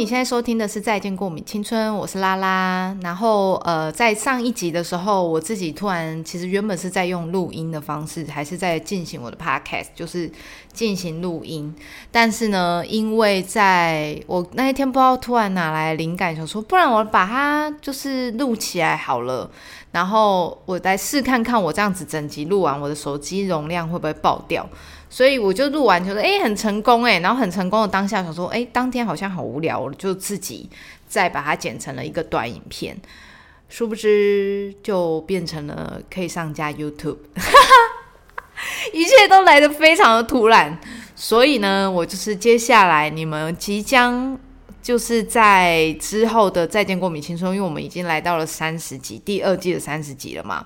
你现在收听的是《再见过敏青春》，我是拉拉。然后，呃，在上一集的时候，我自己突然其实原本是在用录音的方式，还是在进行我的 podcast，就是进行录音。但是呢，因为在我那一天不知道突然哪来灵感，想说不然我把它就是录起来好了。然后我来试看看，我这样子整集录完，我的手机容量会不会爆掉？所以我就录完，就说哎很成功哎，然后很成功的当下想说，哎当天好像好无聊，我就自己再把它剪成了一个短影片，殊不知就变成了可以上架 YouTube，一切都来得非常的突然。所以呢，我就是接下来你们即将就是在之后的再见过敏青春，因为我们已经来到了三十集，第二季的三十集了嘛。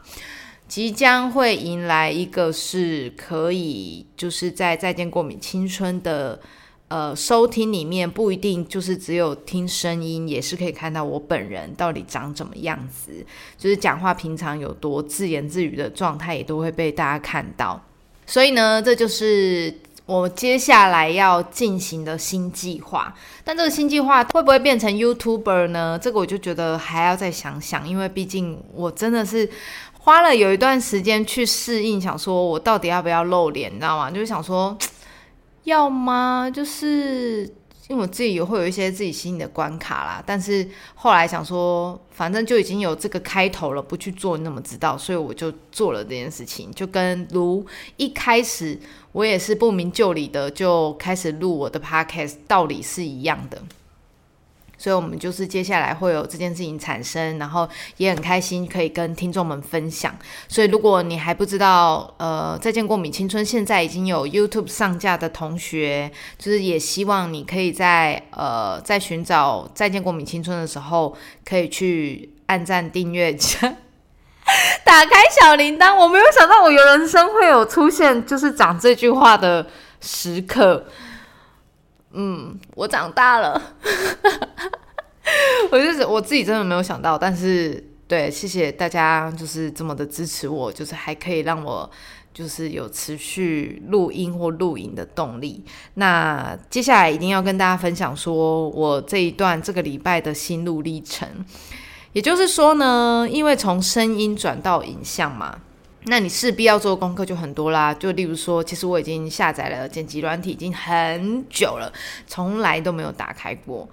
即将会迎来一个是可以，就是在《再见过敏青春》的呃收听里面，不一定就是只有听声音，也是可以看到我本人到底长怎么样子，就是讲话平常有多自言自语的状态，也都会被大家看到。所以呢，这就是我接下来要进行的新计划。但这个新计划会不会变成 YouTuber 呢？这个我就觉得还要再想想，因为毕竟我真的是。花了有一段时间去适应，想说我到底要不要露脸，你知道吗？就是想说 要吗？就是因为我自己也会有一些自己心里的关卡啦。但是后来想说，反正就已经有这个开头了，不去做你怎么知道？所以我就做了这件事情，就跟如一开始我也是不明就里的就开始录我的 podcast，道理是一样的。所以，我们就是接下来会有这件事情产生，然后也很开心可以跟听众们分享。所以，如果你还不知道，呃，再见过敏青春现在已经有 YouTube 上架的同学，就是也希望你可以在呃在寻找再见过敏青春的时候，可以去按赞、订阅、打开小铃铛。我没有想到我有人生会有出现，就是讲这句话的时刻。嗯，我长大了，我就是我自己真的没有想到，但是对，谢谢大家，就是这么的支持我，就是还可以让我就是有持续录音或录影的动力。那接下来一定要跟大家分享，说我这一段这个礼拜的心路历程，也就是说呢，因为从声音转到影像嘛。那你势必要做功课就很多啦，就例如说，其实我已经下载了剪辑软体已经很久了，从来都没有打开过。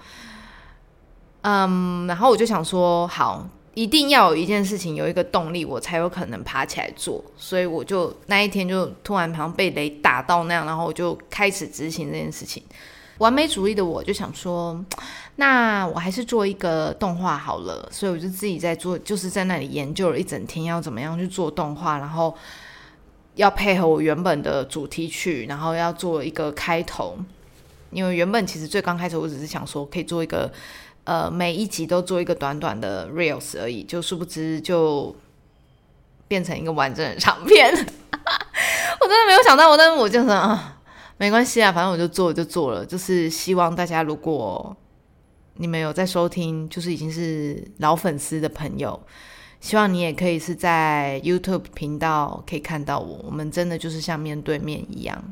嗯，然后我就想说，好，一定要有一件事情有一个动力，我才有可能爬起来做。所以我就那一天就突然好像被雷打到那样，然后我就开始执行这件事情。完美主义的我就想说，那我还是做一个动画好了，所以我就自己在做，就是在那里研究了一整天要怎么样去做动画，然后要配合我原本的主题曲，然后要做一个开头。因为原本其实最刚开始我只是想说可以做一个，呃，每一集都做一个短短的 reels 而已，就殊不知就变成一个完整的长片。我真的没有想到，我但是我就是啊。没关系啊，反正我就做就做了。就是希望大家，如果你们有在收听，就是已经是老粉丝的朋友，希望你也可以是在 YouTube 频道可以看到我。我们真的就是像面对面一样。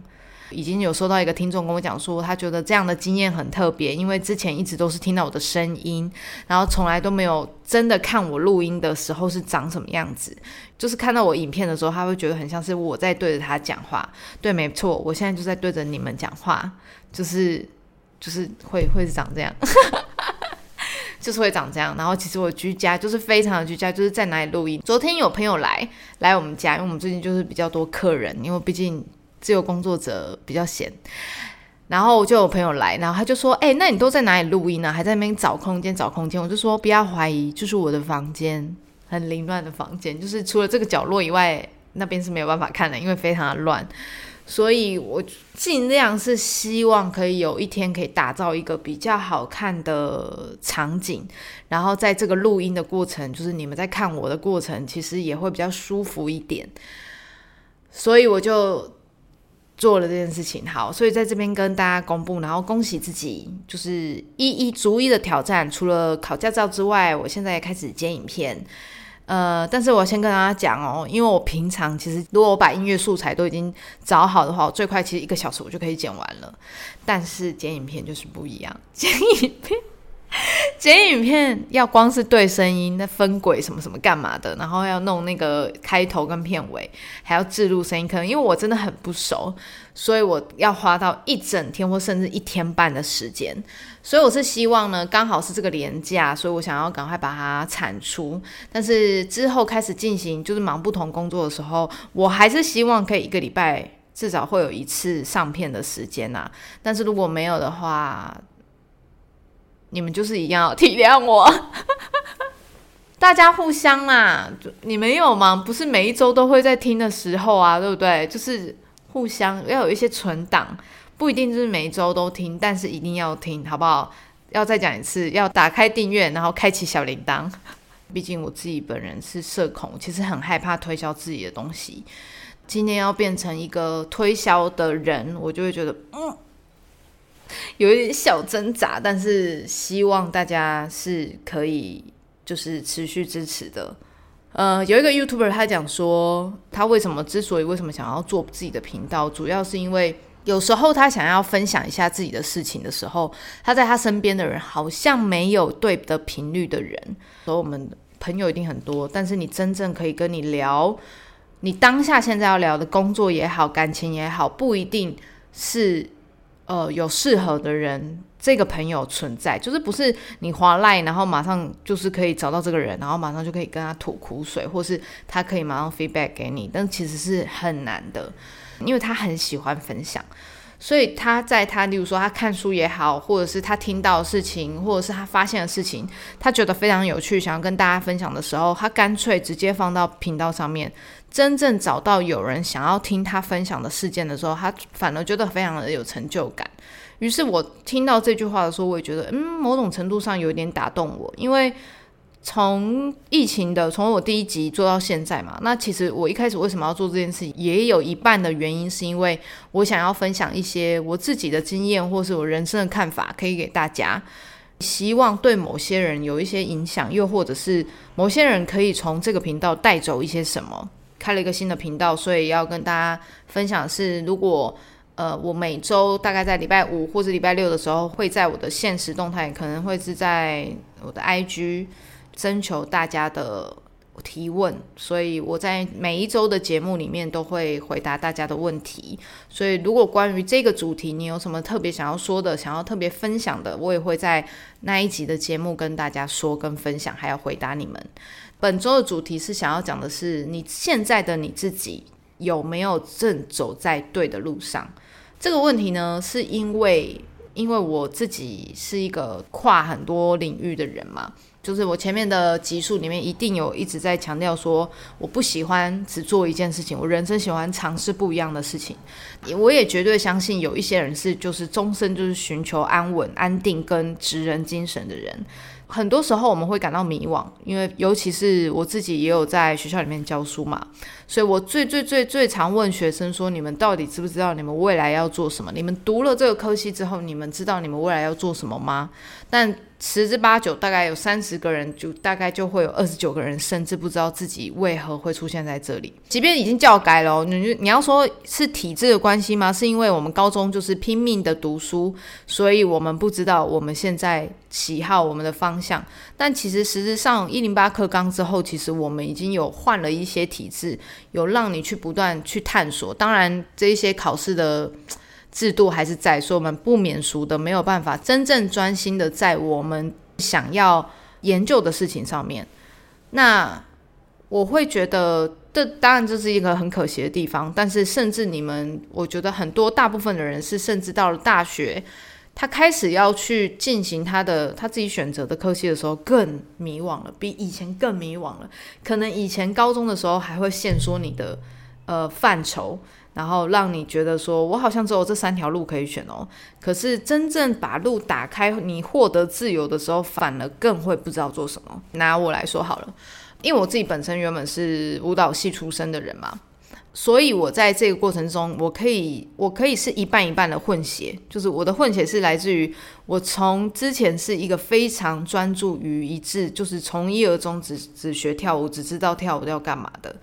已经有收到一个听众跟我讲说，他觉得这样的经验很特别，因为之前一直都是听到我的声音，然后从来都没有真的看我录音的时候是长什么样子。就是看到我影片的时候，他会觉得很像是我在对着他讲话。对，没错，我现在就在对着你们讲话，就是就是会会是长这样，就是会长这样。然后其实我居家就是非常的居家，就是在哪里录音。昨天有朋友来来我们家，因为我们最近就是比较多客人，因为毕竟。自由工作者比较闲，然后我就有朋友来，然后他就说：“哎，那你都在哪里录音呢？还在那边找空间找空间？”我就说：“不要怀疑，就是我的房间，很凌乱的房间，就是除了这个角落以外，那边是没有办法看的，因为非常的乱。所以我尽量是希望可以有一天可以打造一个比较好看的场景，然后在这个录音的过程，就是你们在看我的过程，其实也会比较舒服一点。所以我就。做了这件事情，好，所以在这边跟大家公布，然后恭喜自己，就是一一逐一的挑战。除了考驾照之外，我现在也开始剪影片。呃，但是我先跟大家讲哦，因为我平常其实如果我把音乐素材都已经找好的话，我最快其实一个小时我就可以剪完了。但是剪影片就是不一样，剪影片剪影片要光是对声音，那分轨什么什么干嘛的，然后要弄那个开头跟片尾，还要置入声音，可能因为我真的很不熟，所以我要花到一整天或甚至一天半的时间。所以我是希望呢，刚好是这个年假，所以我想要赶快把它产出。但是之后开始进行就是忙不同工作的时候，我还是希望可以一个礼拜至少会有一次上片的时间呐。但是如果没有的话，你们就是一样要体谅我，大家互相嘛，你们有吗？不是每一周都会在听的时候啊，对不对？就是互相要有一些存档。不一定就是每一周都听，但是一定要听，好不好？要再讲一次，要打开订阅，然后开启小铃铛。毕竟我自己本人是社恐，其实很害怕推销自己的东西。今天要变成一个推销的人，我就会觉得嗯，有一点小挣扎。但是希望大家是可以就是持续支持的。呃，有一个 YouTuber 他讲说，他为什么之所以为什么想要做自己的频道，主要是因为。有时候他想要分享一下自己的事情的时候，他在他身边的人好像没有对的频率的人。所以我们朋友一定很多，但是你真正可以跟你聊，你当下现在要聊的工作也好，感情也好，不一定是呃有适合的人。这个朋友存在，就是不是你划赖，然后马上就是可以找到这个人，然后马上就可以跟他吐苦水，或是他可以马上 feedback 给你，但其实是很难的。因为他很喜欢分享，所以他在他，例如说他看书也好，或者是他听到的事情，或者是他发现的事情，他觉得非常有趣，想要跟大家分享的时候，他干脆直接放到频道上面。真正找到有人想要听他分享的事件的时候，他反而觉得非常的有成就感。于是我听到这句话的时候，我也觉得，嗯，某种程度上有一点打动我，因为。从疫情的从我第一集做到现在嘛，那其实我一开始为什么要做这件事，也有一半的原因是因为我想要分享一些我自己的经验或是我人生的看法，可以给大家，希望对某些人有一些影响，又或者是某些人可以从这个频道带走一些什么。开了一个新的频道，所以要跟大家分享是，如果呃我每周大概在礼拜五或者礼拜六的时候，会在我的现实动态，可能会是在我的 IG。征求大家的提问，所以我在每一周的节目里面都会回答大家的问题。所以，如果关于这个主题你有什么特别想要说的、想要特别分享的，我也会在那一集的节目跟大家说、跟分享，还要回答你们。本周的主题是想要讲的是，你现在的你自己有没有正走在对的路上？这个问题呢，是因为因为我自己是一个跨很多领域的人嘛。就是我前面的集数里面一定有一直在强调说，我不喜欢只做一件事情，我人生喜欢尝试不一样的事情。我也绝对相信有一些人是就是终身就是寻求安稳、安定跟职人精神的人。很多时候我们会感到迷惘，因为尤其是我自己也有在学校里面教书嘛，所以我最最最最常问学生说：你们到底知不知道你们未来要做什么？你们读了这个科系之后，你们知道你们未来要做什么吗？但十之八九，大概有三十个人，就大概就会有二十九个人，甚至不知道自己为何会出现在这里。即便已经教改了，你你要说是体制的关系吗？是因为我们高中就是拼命的读书，所以我们不知道我们现在喜好我们的方向。但其实实质上，一零八课纲之后，其实我们已经有换了一些体制，有让你去不断去探索。当然，这一些考试的。制度还是在，所以我们不免俗的没有办法真正专心的在我们想要研究的事情上面。那我会觉得，这当然这是一个很可惜的地方。但是，甚至你们，我觉得很多大部分的人是，甚至到了大学，他开始要去进行他的他自己选择的科系的时候，更迷惘了，比以前更迷惘了。可能以前高中的时候还会限缩你的呃范畴。然后让你觉得说，我好像只有这三条路可以选哦。可是真正把路打开，你获得自由的时候，反而更会不知道做什么。拿我来说好了，因为我自己本身原本是舞蹈系出身的人嘛，所以我在这个过程中，我可以我可以是一半一半的混血，就是我的混血是来自于我从之前是一个非常专注于一致，就是从一而终，只只学跳舞，只知道跳舞要干嘛的。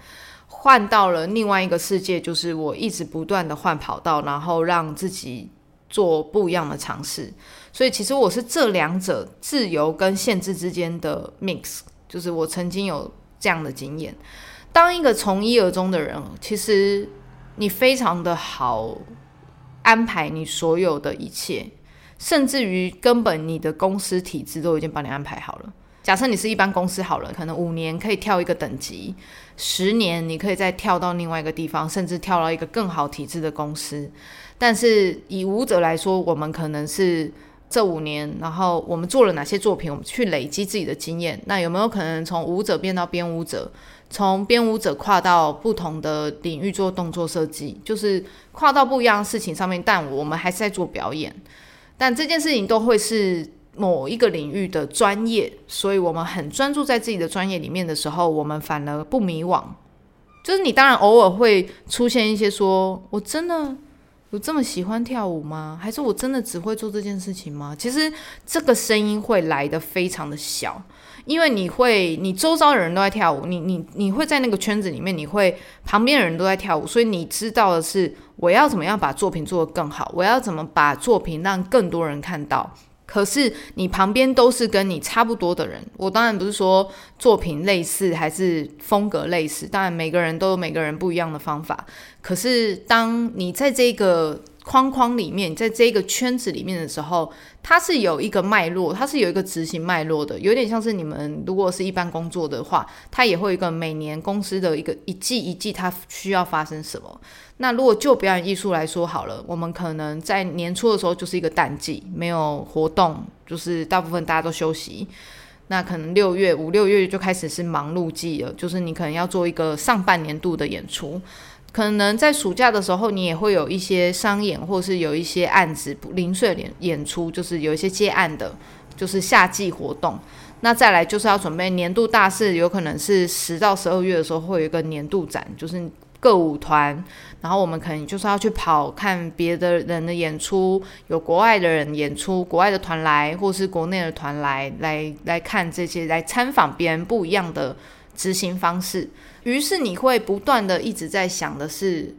换到了另外一个世界，就是我一直不断的换跑道，然后让自己做不一样的尝试。所以其实我是这两者自由跟限制之间的 mix，就是我曾经有这样的经验。当一个从一而终的人，其实你非常的好安排你所有的一切，甚至于根本你的公司体制都已经帮你安排好了。假设你是一般公司好了，可能五年可以跳一个等级，十年你可以再跳到另外一个地方，甚至跳到一个更好体制的公司。但是以舞者来说，我们可能是这五年，然后我们做了哪些作品，我们去累积自己的经验。那有没有可能从舞者变到编舞者，从编舞者跨到不同的领域做动作设计，就是跨到不一样的事情上面？但我们还是在做表演，但这件事情都会是。某一个领域的专业，所以我们很专注在自己的专业里面的时候，我们反而不迷惘。就是你当然偶尔会出现一些说：“我真的有这么喜欢跳舞吗？还是我真的只会做这件事情吗？”其实这个声音会来的非常的小，因为你会，你周遭的人都在跳舞，你你你会在那个圈子里面，你会旁边的人都在跳舞，所以你知道的是我要怎么样把作品做得更好，我要怎么把作品让更多人看到。可是你旁边都是跟你差不多的人，我当然不是说作品类似还是风格类似，当然每个人都有每个人不一样的方法。可是当你在这个框框里面，在这个圈子里面的时候，它是有一个脉络，它是有一个执行脉络的，有点像是你们如果是一般工作的话，它也会有一个每年公司的一个一季一季，它需要发生什么。那如果就表演艺术来说好了，我们可能在年初的时候就是一个淡季，没有活动，就是大部分大家都休息。那可能六月五六月就开始是忙碌季了，就是你可能要做一个上半年度的演出。可能在暑假的时候，你也会有一些商演，或是有一些案子零碎演演出，就是有一些接案的，就是夏季活动。那再来就是要准备年度大事，有可能是十到十二月的时候会有一个年度展，就是各舞团，然后我们可能就是要去跑看别的人的演出，有国外的人演出，国外的团来，或是国内的团来，来来看这些，来参访别人不一样的执行方式。于是你会不断的一直在想的是，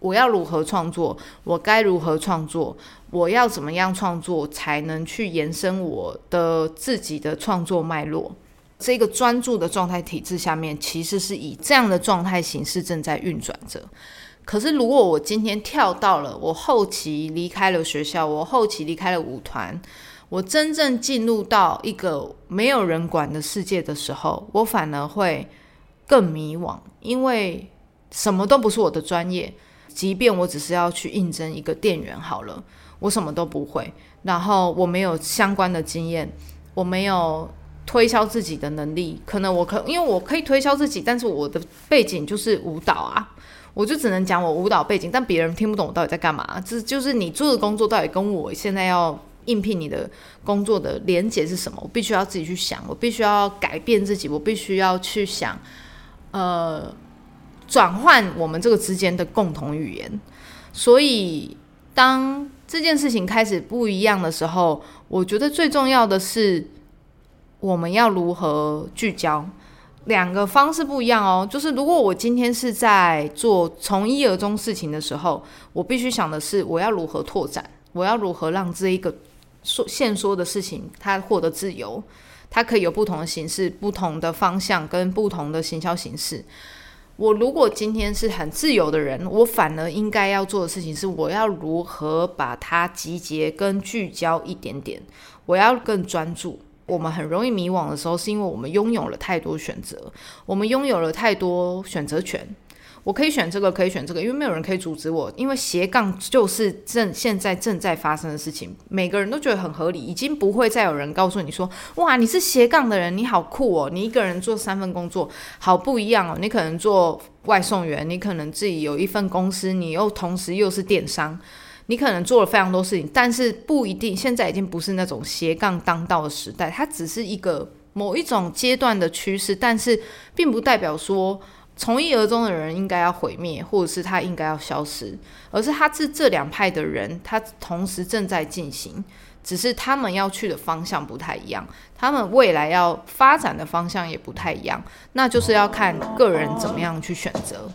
我要如何创作，我该如何创作，我要怎么样创作才能去延伸我的自己的创作脉络？这个专注的状态体制下面，其实是以这样的状态形式正在运转着。可是如果我今天跳到了我后期离开了学校，我后期离开了舞团，我真正进入到一个没有人管的世界的时候，我反而会。更迷惘，因为什么都不是我的专业。即便我只是要去应征一个店员好了，我什么都不会，然后我没有相关的经验，我没有推销自己的能力。可能我可因为我可以推销自己，但是我的背景就是舞蹈啊，我就只能讲我舞蹈背景，但别人听不懂我到底在干嘛。这就是你做的工作到底跟我现在要应聘你的工作的连结是什么？我必须要自己去想，我必须要改变自己，我必须要去想。呃，转换我们这个之间的共同语言，所以当这件事情开始不一样的时候，我觉得最重要的是我们要如何聚焦。两个方式不一样哦，就是如果我今天是在做从一而终事情的时候，我必须想的是我要如何拓展，我要如何让这一个说现说的事情它获得自由。它可以有不同的形式、不同的方向跟不同的行销形式。我如果今天是很自由的人，我反而应该要做的事情是，我要如何把它集结跟聚焦一点点，我要更专注。我们很容易迷惘的时候，是因为我们拥有了太多选择，我们拥有了太多选择权。我可以选这个，可以选这个，因为没有人可以阻止我。因为斜杠就是正现在正在发生的事情，每个人都觉得很合理，已经不会再有人告诉你说：“哇，你是斜杠的人，你好酷哦！你一个人做三份工作，好不一样哦。你可能做外送员，你可能自己有一份公司，你又同时又是电商，你可能做了非常多事情，但是不一定。现在已经不是那种斜杠当道的时代，它只是一个某一种阶段的趋势，但是并不代表说。”从一而终的人应该要毁灭，或者是他应该要消失，而是他是这两派的人，他同时正在进行，只是他们要去的方向不太一样，他们未来要发展的方向也不太一样，那就是要看个人怎么样去选择。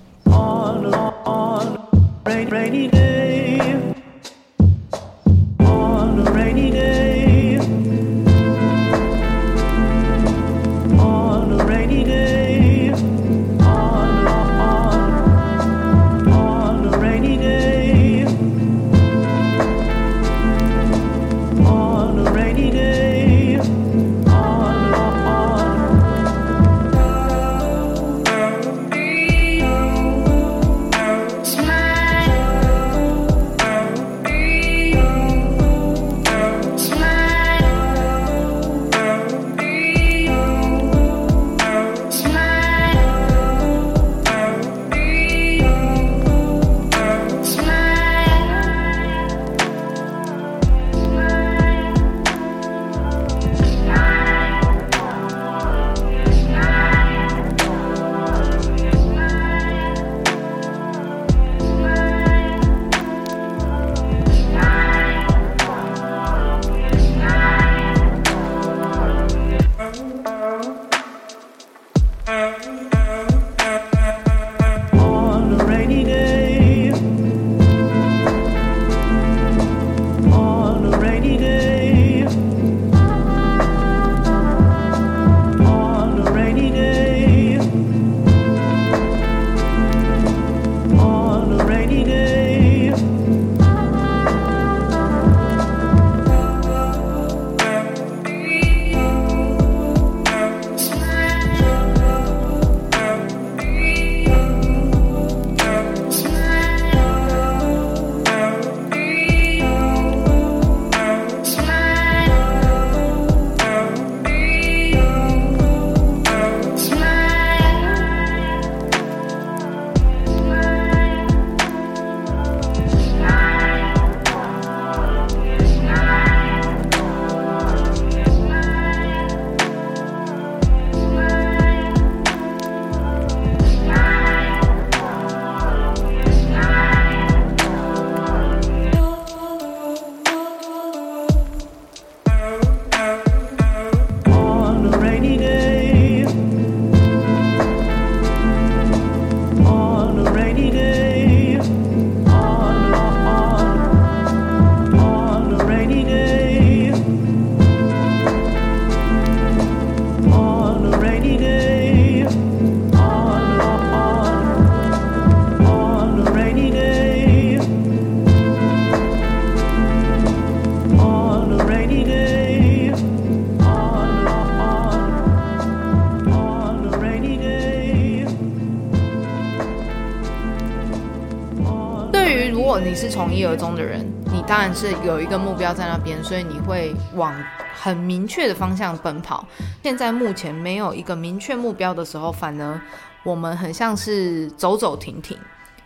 是有一个目标在那边，所以你会往很明确的方向奔跑。现在目前没有一个明确目标的时候，反而我们很像是走走停停。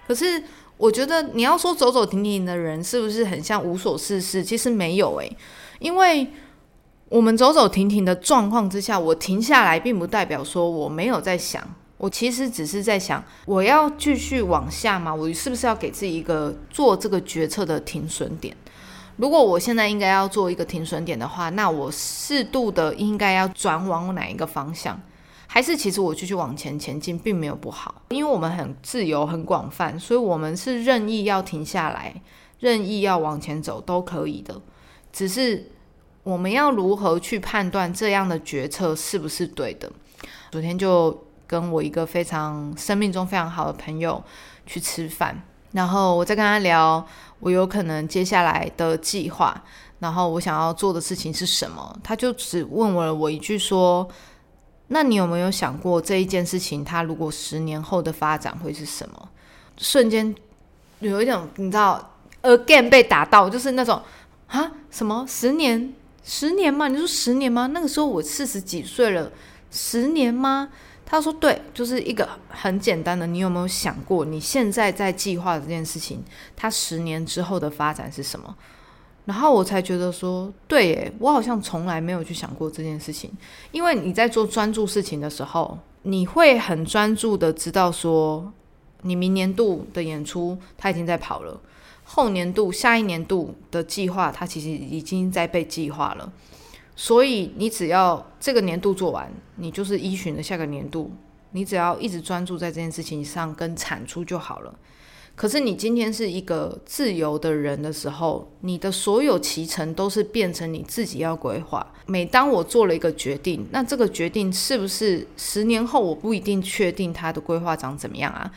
可是我觉得你要说走走停停的人是不是很像无所事事？其实没有诶，因为我们走走停停的状况之下，我停下来并不代表说我没有在想。我其实只是在想，我要继续往下吗？我是不是要给自己一个做这个决策的停损点？如果我现在应该要做一个停损点的话，那我适度的应该要转往哪一个方向？还是其实我继续往前前进，并没有不好，因为我们很自由、很广泛，所以我们是任意要停下来，任意要往前走都可以的。只是我们要如何去判断这样的决策是不是对的？昨天就。跟我一个非常生命中非常好的朋友去吃饭，然后我在跟他聊我有可能接下来的计划，然后我想要做的事情是什么，他就只问我了我一句说：“那你有没有想过这一件事情，它如果十年后的发展会是什么？”瞬间有一种你知道，again 被打到，就是那种啊，什么十年？十年吗？你说十年吗？那个时候我四十几岁了，十年吗？他说：“对，就是一个很简单的。你有没有想过，你现在在计划的这件事情，它十年之后的发展是什么？”然后我才觉得说：“对，耶，我好像从来没有去想过这件事情。因为你在做专注事情的时候，你会很专注的知道说，你明年度的演出它已经在跑了，后年度、下一年度的计划它其实已经在被计划了。”所以你只要这个年度做完，你就是依循的下个年度。你只要一直专注在这件事情上跟产出就好了。可是你今天是一个自由的人的时候，你的所有骑程都是变成你自己要规划。每当我做了一个决定，那这个决定是不是十年后我不一定确定它的规划长怎么样啊？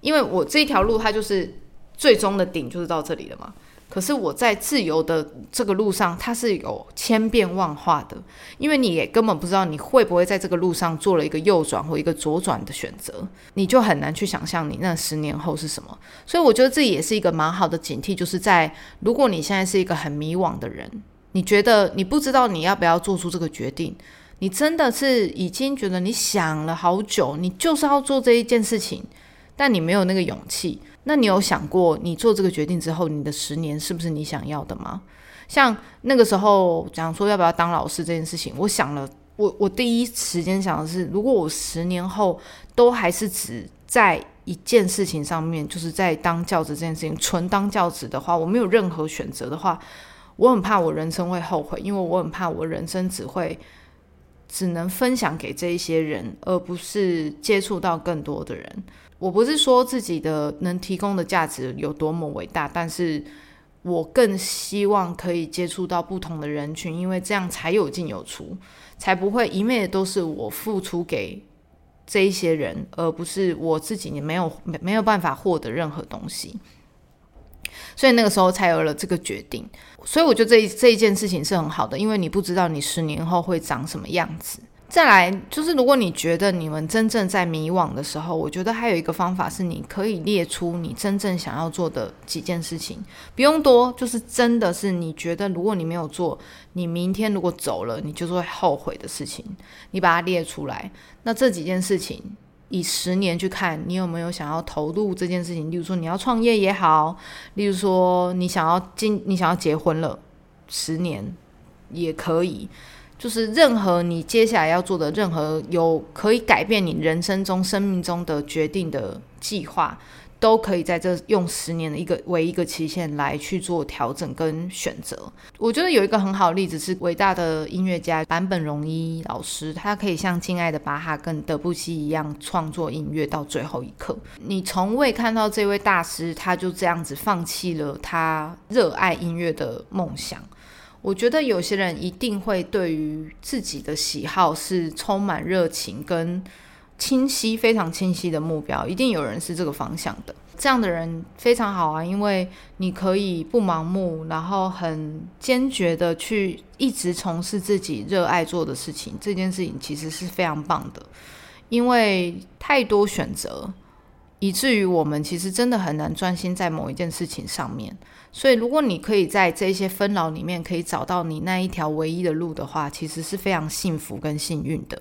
因为我这一条路它就是最终的顶就是到这里了嘛。可是我在自由的这个路上，它是有千变万化的，因为你也根本不知道你会不会在这个路上做了一个右转或一个左转的选择，你就很难去想象你那十年后是什么。所以我觉得这也是一个蛮好的警惕，就是在如果你现在是一个很迷惘的人，你觉得你不知道你要不要做出这个决定，你真的是已经觉得你想了好久，你就是要做这一件事情，但你没有那个勇气。那你有想过，你做这个决定之后，你的十年是不是你想要的吗？像那个时候讲说要不要当老师这件事情，我想了，我我第一时间想的是，如果我十年后都还是只在一件事情上面，就是在当教职这件事情，纯当教职的话，我没有任何选择的话，我很怕我人生会后悔，因为我很怕我人生只会只能分享给这一些人，而不是接触到更多的人。我不是说自己的能提供的价值有多么伟大，但是我更希望可以接触到不同的人群，因为这样才有进有出，才不会一面都是我付出给这一些人，而不是我自己也没有没没有办法获得任何东西。所以那个时候才有了这个决定。所以我觉得这这一件事情是很好的，因为你不知道你十年后会长什么样子。再来就是，如果你觉得你们真正在迷惘的时候，我觉得还有一个方法是，你可以列出你真正想要做的几件事情，不用多，就是真的是你觉得如果你没有做，你明天如果走了，你就是会后悔的事情，你把它列出来。那这几件事情，以十年去看，你有没有想要投入这件事情？例如说你要创业也好，例如说你想要进，你想要结婚了，十年也可以。就是任何你接下来要做的任何有可以改变你人生中、生命中的决定的计划，都可以在这用十年的一个为一个期限来去做调整跟选择。我觉得有一个很好的例子是伟大的音乐家坂本龙一老师，他可以像敬爱的巴哈跟德布西一样创作音乐到最后一刻。你从未看到这位大师他就这样子放弃了他热爱音乐的梦想。我觉得有些人一定会对于自己的喜好是充满热情跟清晰、非常清晰的目标，一定有人是这个方向的。这样的人非常好啊，因为你可以不盲目，然后很坚决的去一直从事自己热爱做的事情。这件事情其实是非常棒的，因为太多选择。以至于我们其实真的很难专心在某一件事情上面。所以，如果你可以在这些纷扰里面可以找到你那一条唯一的路的话，其实是非常幸福跟幸运的，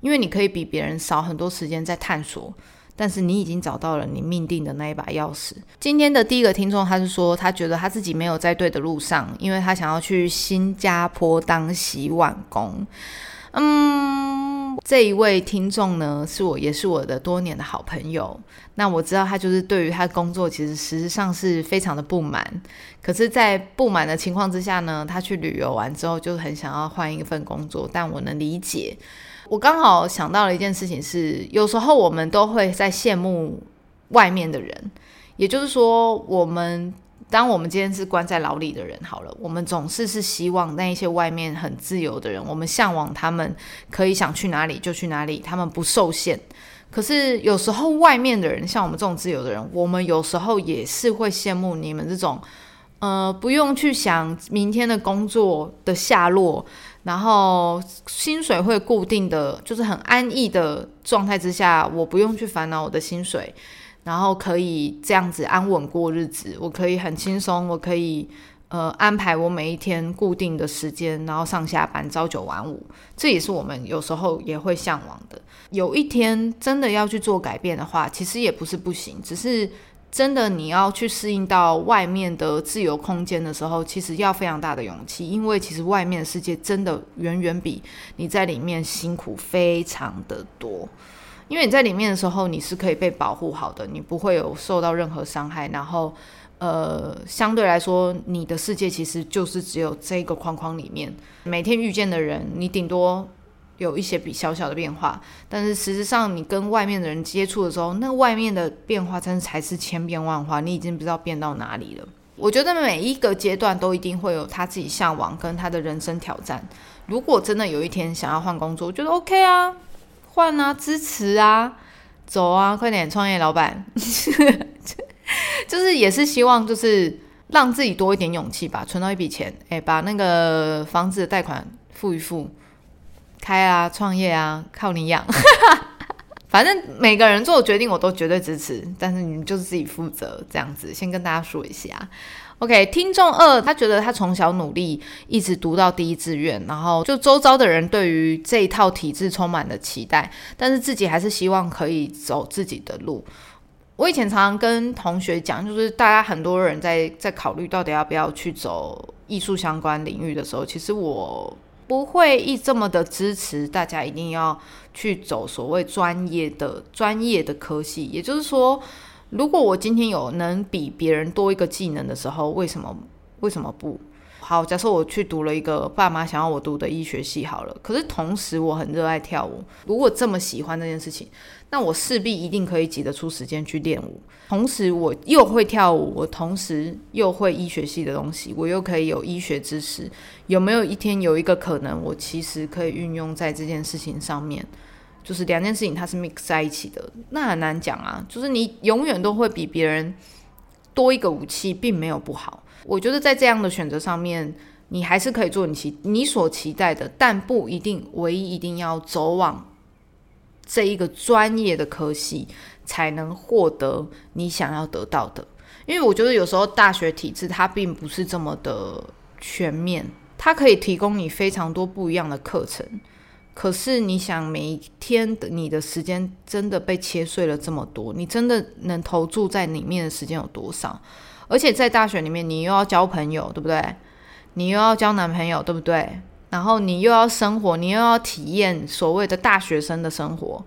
因为你可以比别人少很多时间在探索。但是你已经找到了你命定的那一把钥匙。今天的第一个听众，他是说他觉得他自己没有在对的路上，因为他想要去新加坡当洗碗工。嗯，这一位听众呢，是我也是我的多年的好朋友。那我知道他就是对于他工作，其实实质上是非常的不满。可是，在不满的情况之下呢，他去旅游完之后，就很想要换一份工作。但我能理解。我刚好想到了一件事情，是有时候我们都会在羡慕外面的人，也就是说，我们当我们今天是关在牢里的人，好了，我们总是是希望那一些外面很自由的人，我们向往他们可以想去哪里就去哪里，他们不受限。可是有时候外面的人，像我们这种自由的人，我们有时候也是会羡慕你们这种，呃，不用去想明天的工作的下落。然后薪水会固定的，就是很安逸的状态之下，我不用去烦恼我的薪水，然后可以这样子安稳过日子。我可以很轻松，我可以呃安排我每一天固定的时间，然后上下班朝九晚五，这也是我们有时候也会向往的。有一天真的要去做改变的话，其实也不是不行，只是。真的，你要去适应到外面的自由空间的时候，其实要非常大的勇气，因为其实外面的世界真的远远比你在里面辛苦非常的多。因为你在里面的时候，你是可以被保护好的，你不会有受到任何伤害。然后，呃，相对来说，你的世界其实就是只有这个框框里面，每天遇见的人，你顶多。有一些比小小的变化，但是实质上你跟外面的人接触的时候，那外面的变化真的才是千变万化，你已经不知道变到哪里了。我觉得每一个阶段都一定会有他自己向往跟他的人生挑战。如果真的有一天想要换工作，我觉得 OK 啊，换啊，支持啊，走啊，快点创业，老板，就是也是希望就是让自己多一点勇气吧，存到一笔钱，哎，把那个房子的贷款付一付。开啊，创业啊，靠你养。反正每个人做的决定，我都绝对支持。但是你们就是自己负责，这样子。先跟大家说一下。OK，听众二，他觉得他从小努力，一直读到第一志愿，然后就周遭的人对于这一套体制充满了期待，但是自己还是希望可以走自己的路。我以前常常跟同学讲，就是大家很多人在在考虑到底要不要去走艺术相关领域的时候，其实我。不会一这么的支持大家一定要去走所谓专业的专业的科系，也就是说，如果我今天有能比别人多一个技能的时候，为什么为什么不？好，假设我去读了一个爸妈想要我读的医学系，好了。可是同时我很热爱跳舞，如果这么喜欢这件事情，那我势必一定可以挤得出时间去练舞。同时我又会跳舞，我同时又会医学系的东西，我又可以有医学知识。有没有一天有一个可能，我其实可以运用在这件事情上面？就是两件事情它是 mix 在一起的，那很难讲啊。就是你永远都会比别人多一个武器，并没有不好。我觉得在这样的选择上面，你还是可以做你期你所期待的，但不一定唯一一定要走往这一个专业的科系才能获得你想要得到的。因为我觉得有时候大学体制它并不是这么的全面，它可以提供你非常多不一样的课程。可是你想每一天的你的时间真的被切碎了这么多，你真的能投注在里面的时间有多少？而且在大学里面，你又要交朋友，对不对？你又要交男朋友，对不对？然后你又要生活，你又要体验所谓的大学生的生活，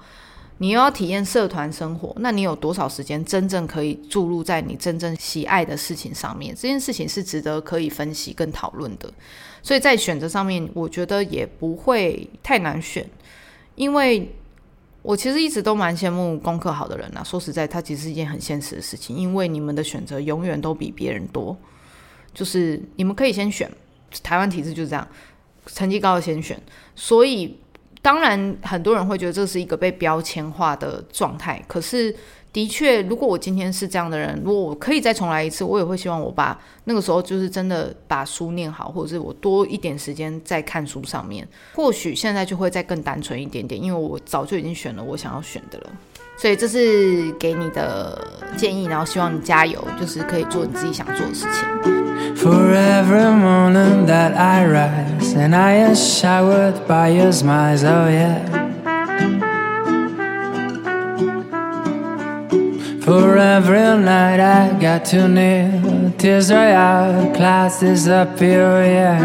你又要体验社团生活。那你有多少时间真正可以注入在你真正喜爱的事情上面？这件事情是值得可以分析跟讨论的。所以在选择上面，我觉得也不会太难选，因为。我其实一直都蛮羡慕功课好的人呐。说实在，它其实是一件很现实的事情，因为你们的选择永远都比别人多。就是你们可以先选，台湾体制就是这样，成绩高的先选。所以，当然很多人会觉得这是一个被标签化的状态。可是，的确，如果我今天是这样的人，如果我可以再重来一次，我也会希望我把那个时候就是真的把书念好，或者是我多一点时间在看书上面。或许现在就会再更单纯一点点，因为我早就已经选了我想要选的了。所以这是给你的建议，然后希望你加油，就是可以做你自己想做的事情。For every morning that I rise and I am showered by your smiles, oh yeah. For every night I got too near, tears dry out, clouds disappear, yeah.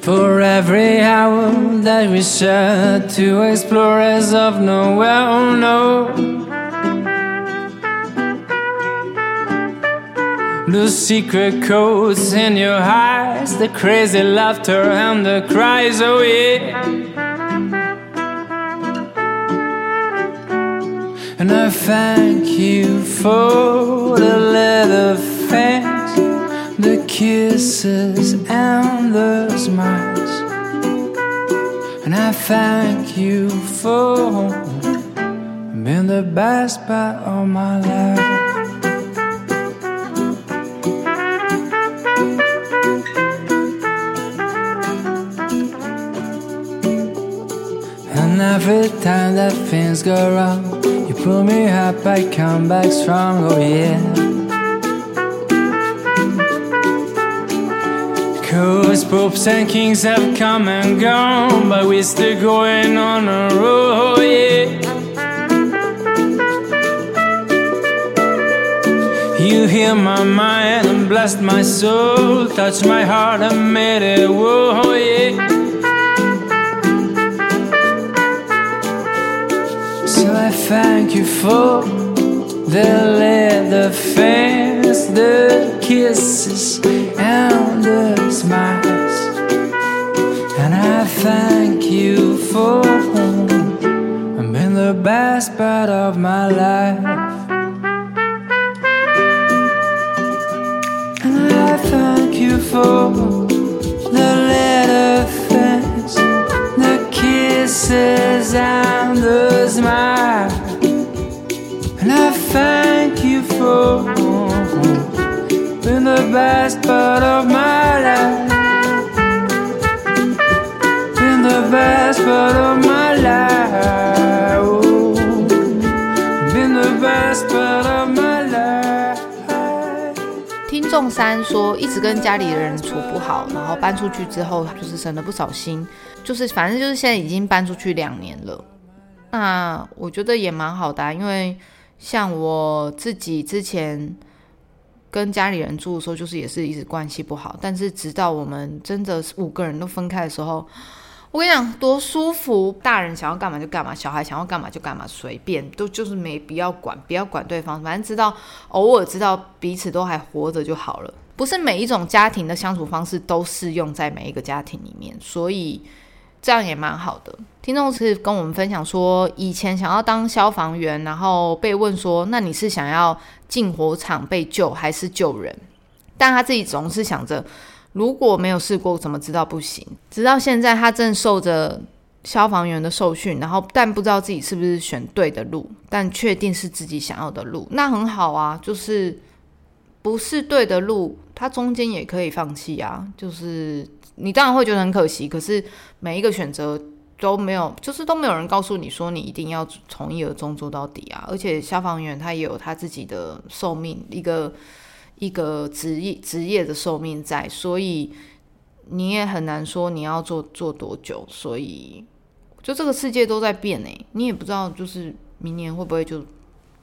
For every hour that we share, two explorers of nowhere, oh no. The secret codes in your eyes, the crazy laughter and the cries, oh yeah. And I thank you for the little things, the kisses and the smiles. And I thank you for being the best part of my life. Every time that things go wrong, you pull me up, I come back strong, oh yeah. Cause popes and kings have come and gone, but we're still going on a road, yeah. You heal my mind and bless my soul, touch my heart and made it whoa, yeah. I thank you for the leather fans, the kisses, and the smiles. And I thank you for being the best part of my life. And I thank you for the leather fans, the kisses, and best part of my life. Being the best part of my life. Been the best part of my life. 听众三说，一直跟家里的人处不好，然后搬出去之后，就是省了不少心，就是反正就是现在已经搬出去两年了。那我觉得也蛮好的、啊，因为像我自己之前跟家里人住的时候，就是也是一直关系不好，但是直到我们真的五个人都分开的时候，我跟你讲多舒服，大人想要干嘛就干嘛，小孩想要干嘛就干嘛，随便都就是没必要管，不要管对方，反正知道偶尔知道彼此都还活着就好了。不是每一种家庭的相处方式都适用在每一个家庭里面，所以这样也蛮好的。听众是跟我们分享说，以前想要当消防员，然后被问说，那你是想要进火场被救还是救人？但他自己总是想着，如果没有试过，怎么知道不行？直到现在，他正受着消防员的受训，然后但不知道自己是不是选对的路，但确定是自己想要的路，那很好啊。就是不是对的路，他中间也可以放弃啊。就是你当然会觉得很可惜，可是每一个选择都没有，就是都没有人告诉你说你一定要从一而终做到底啊。而且消防员他也有他自己的寿命，一个。一个职业职业的寿命在，所以你也很难说你要做做多久。所以，就这个世界都在变诶，你也不知道，就是明年会不会就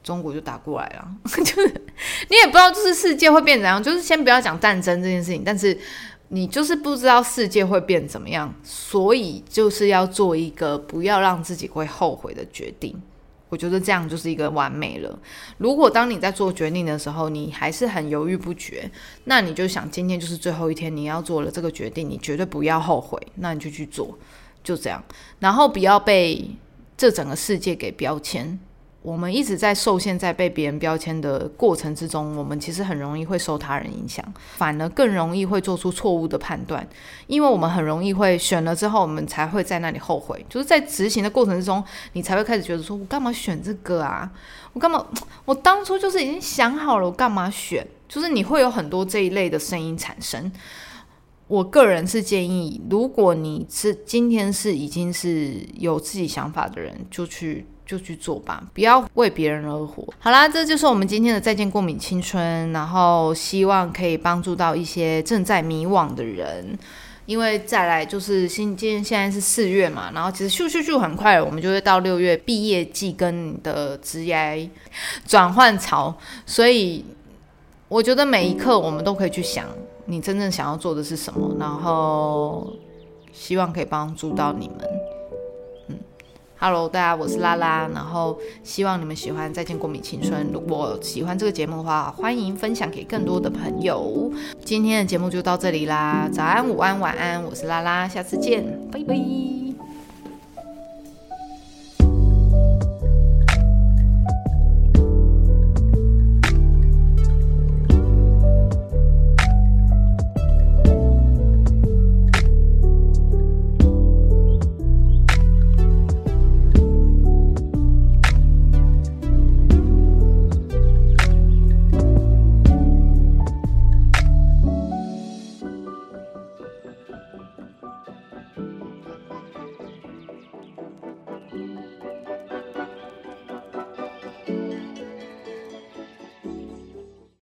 中国就打过来了，就是你也不知道，就是世界会变怎样。就是先不要讲战争这件事情，但是你就是不知道世界会变怎么样，所以就是要做一个不要让自己会后悔的决定。我觉得这样就是一个完美了。如果当你在做决定的时候，你还是很犹豫不决，那你就想今天就是最后一天，你要做了这个决定，你绝对不要后悔，那你就去做，就这样。然后不要被这整个世界给标签，我们一直在受限在被别人标签的过程之中，我们其实很容易会受他人影响，反而更容易会做出错误的判断，因为我们很容易会选了之后，我们才会在那里后悔，就是在执行的过程之中，你才会开始觉得说，我干嘛选这个啊？我干嘛？我当初就是已经想好了，我干嘛选？就是你会有很多这一类的声音产生。我个人是建议，如果你是今天是已经是有自己想法的人，就去。就去做吧，不要为别人而活。好啦，这就是我们今天的再见过敏青春，然后希望可以帮助到一些正在迷惘的人。因为再来就是新，今天现在是四月嘛，然后其实咻咻咻很快，我们就会到六月毕业季跟你的职业转换潮，所以我觉得每一刻我们都可以去想，你真正想要做的是什么，然后希望可以帮助到你们。Hello，大家，我是拉拉，然后希望你们喜欢《再见过敏青春》。如果喜欢这个节目的话，欢迎分享给更多的朋友。今天的节目就到这里啦，早安、午安、晚安，我是拉拉，下次见，拜拜。